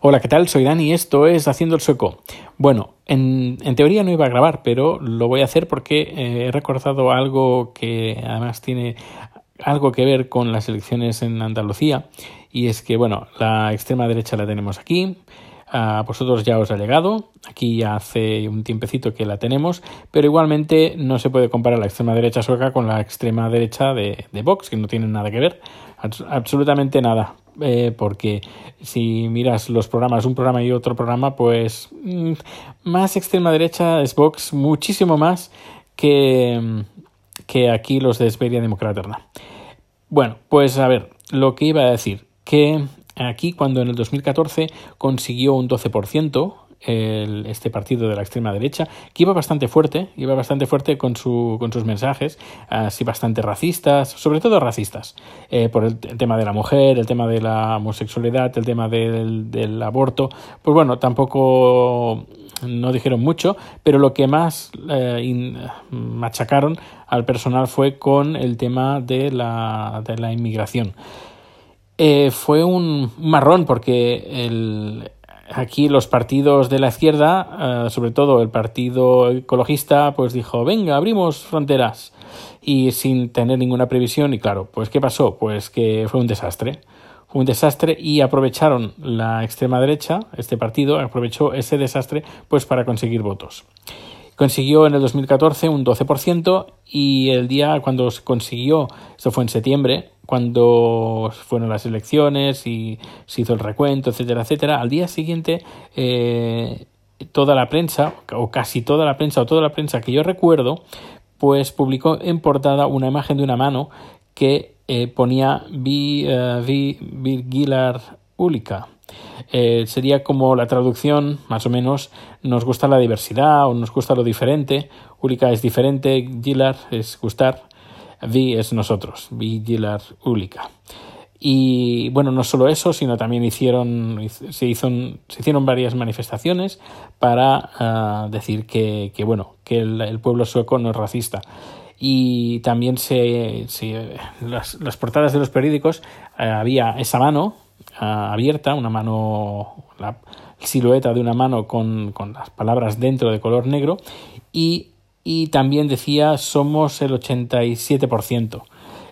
Hola, ¿qué tal? Soy Dani y esto es Haciendo el Sueco. Bueno, en, teoría no iba a grabar, pero lo voy a hacer porque eh, he recordado algo que además tiene algo que ver con las elecciones en Andalucía y es que, bueno, la extrema derecha la tenemos aquí, a vosotros ya os ha llegado, aquí ya hace un tiempecito que la tenemos, pero igualmente no se puede comparar la extrema derecha sueca con la extrema derecha de, de Vox, que no tienen nada que ver, absolutamente nada. Eh, porque si miras los programas, un programa y otro programa, pues mm, más extrema derecha es Vox, muchísimo más que, que aquí los de Esberia Democraterna. Bueno, pues a ver, lo que iba a decir, que aquí cuando en el 2014 consiguió un 12%, el, este partido de la extrema derecha, que iba bastante fuerte, iba bastante fuerte con, su, con sus mensajes, así bastante racistas, sobre todo racistas, eh, por el, tema de la mujer, el tema de la homosexualidad, el tema del, del aborto. Pues bueno, tampoco no dijeron mucho, pero lo que más eh, machacaron al personal fue con el tema de la, de la inmigración. Eh, fue un marrón porque el, aquí los partidos de la izquierda, eh, sobre todo el partido ecologista, pues dijo, venga, abrimos fronteras y sin tener ninguna previsión y claro, pues ¿qué pasó? Pues que fue un desastre. Fue un desastre y aprovecharon la extrema derecha, este partido aprovechó ese desastre pues para conseguir votos. Consiguió en el 2014 un 12% y el día cuando se consiguió, esto fue en septiembre, cuando fueron las elecciones y se hizo el recuento, etcétera, etcétera, al día siguiente eh, toda la prensa, o casi toda la prensa, o toda la prensa que yo recuerdo, pues publicó en portada una imagen de una mano que eh, ponía Vi, uh, Virgilar Ulica. Eh, sería como la traducción, más o menos, nos gusta la diversidad o nos gusta lo diferente. Ulica es diferente, Gilar es gustar. Vi es nosotros, Vi Gilar Ulika. Y bueno, no solo eso, sino también hicieron, se, hizo, se hicieron varias manifestaciones para uh, decir que, que, bueno, que el, pueblo sueco no es racista. Y también se, las, portadas de los periódicos uh, había esa mano abierta, una mano, la silueta de una mano con, con las palabras dentro de color negro y y también decía somos el 87%.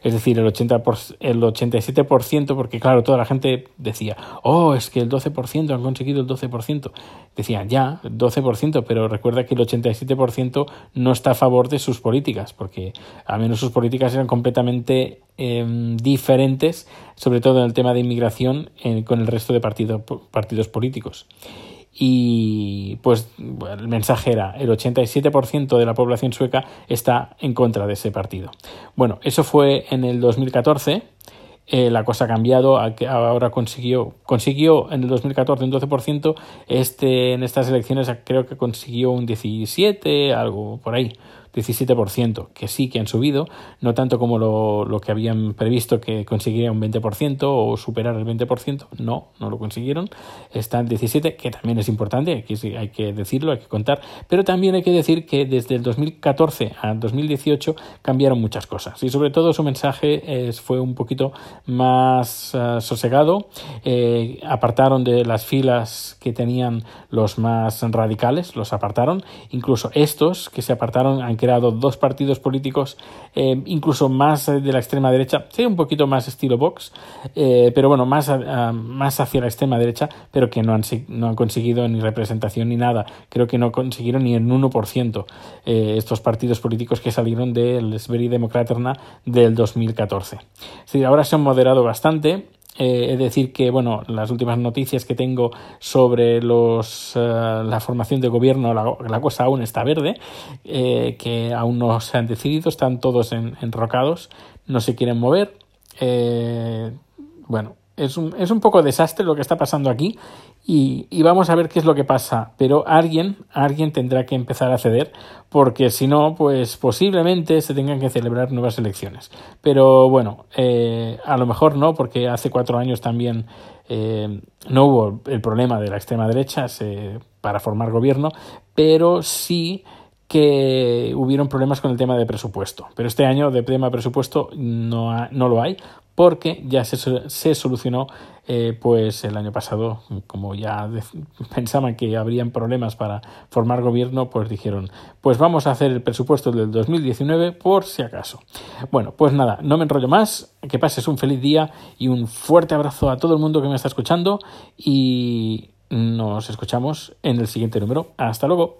Es decir, el, 80 el 87%, porque claro, toda la gente decía, oh, es que el 12% han conseguido el 12%. Decía, ya, 12%, pero recuerda que el 87% no está a favor de sus políticas, porque al menos sus políticas eran completamente eh, diferentes, sobre todo en el tema de inmigración, con el resto de partido, partidos políticos y pues el mensaje era el 87% de la población sueca está en contra de ese partido. Bueno, eso fue en el 2014. Eh, la cosa ha cambiado, ahora consiguió, consiguió en el 2014 un 12%, este, en estas elecciones creo que consiguió un 17, algo por ahí. 17%, que sí que han subido, no tanto como lo, lo que habían previsto que conseguiría un 20% o superar el 20%, no, no lo consiguieron, está en 17, que también es importante, aquí hay que decirlo, hay que contar, pero también hay que decir que desde el 2014 al 2018 cambiaron muchas cosas y sobre todo su mensaje fue un poquito más uh, sosegado, eh, apartaron de las filas que tenían los más radicales, los apartaron, incluso estos que se apartaron han creado dos partidos políticos, eh, incluso más de la extrema derecha, sí, un poquito más estilo Vox, eh, pero bueno, más, más hacia la extrema derecha, pero que no han, no han conseguido ni representación ni nada. Creo que no consiguieron ni el 1% eh, estos partidos políticos que salieron del Sveri Democraterna del 2014. Sí, ahora se han moderado bastante eh, es decir que bueno las últimas noticias que tengo sobre los eh, la formación de gobierno la, cosa aún está verde eh, que aún no se han decidido están todos en, enrocados no se quieren mover. Eh, bueno es un, es un poco desastre lo que está pasando aquí y, y, vamos a ver qué es lo que pasa. Pero alguien, alguien tendrá que empezar a ceder porque si no, pues posiblemente se tengan que celebrar nuevas elecciones. Pero bueno, eh, a lo mejor no, porque hace cuatro años también eh, no hubo el problema de la extrema derecha para formar gobierno, pero sí que hubieron problemas con el tema de presupuesto. Pero este año de tema presupuesto no, ha, no lo hay porque ya se, solucionó eh, pues el año pasado, como ya pensaban que habrían problemas para formar gobierno, pues dijeron, pues vamos a hacer el presupuesto del 2019 por si acaso. Bueno, pues nada, no me enrollo más, que pases un feliz día y un fuerte abrazo a todo el mundo que me está escuchando y nos escuchamos en el siguiente número. Hasta luego.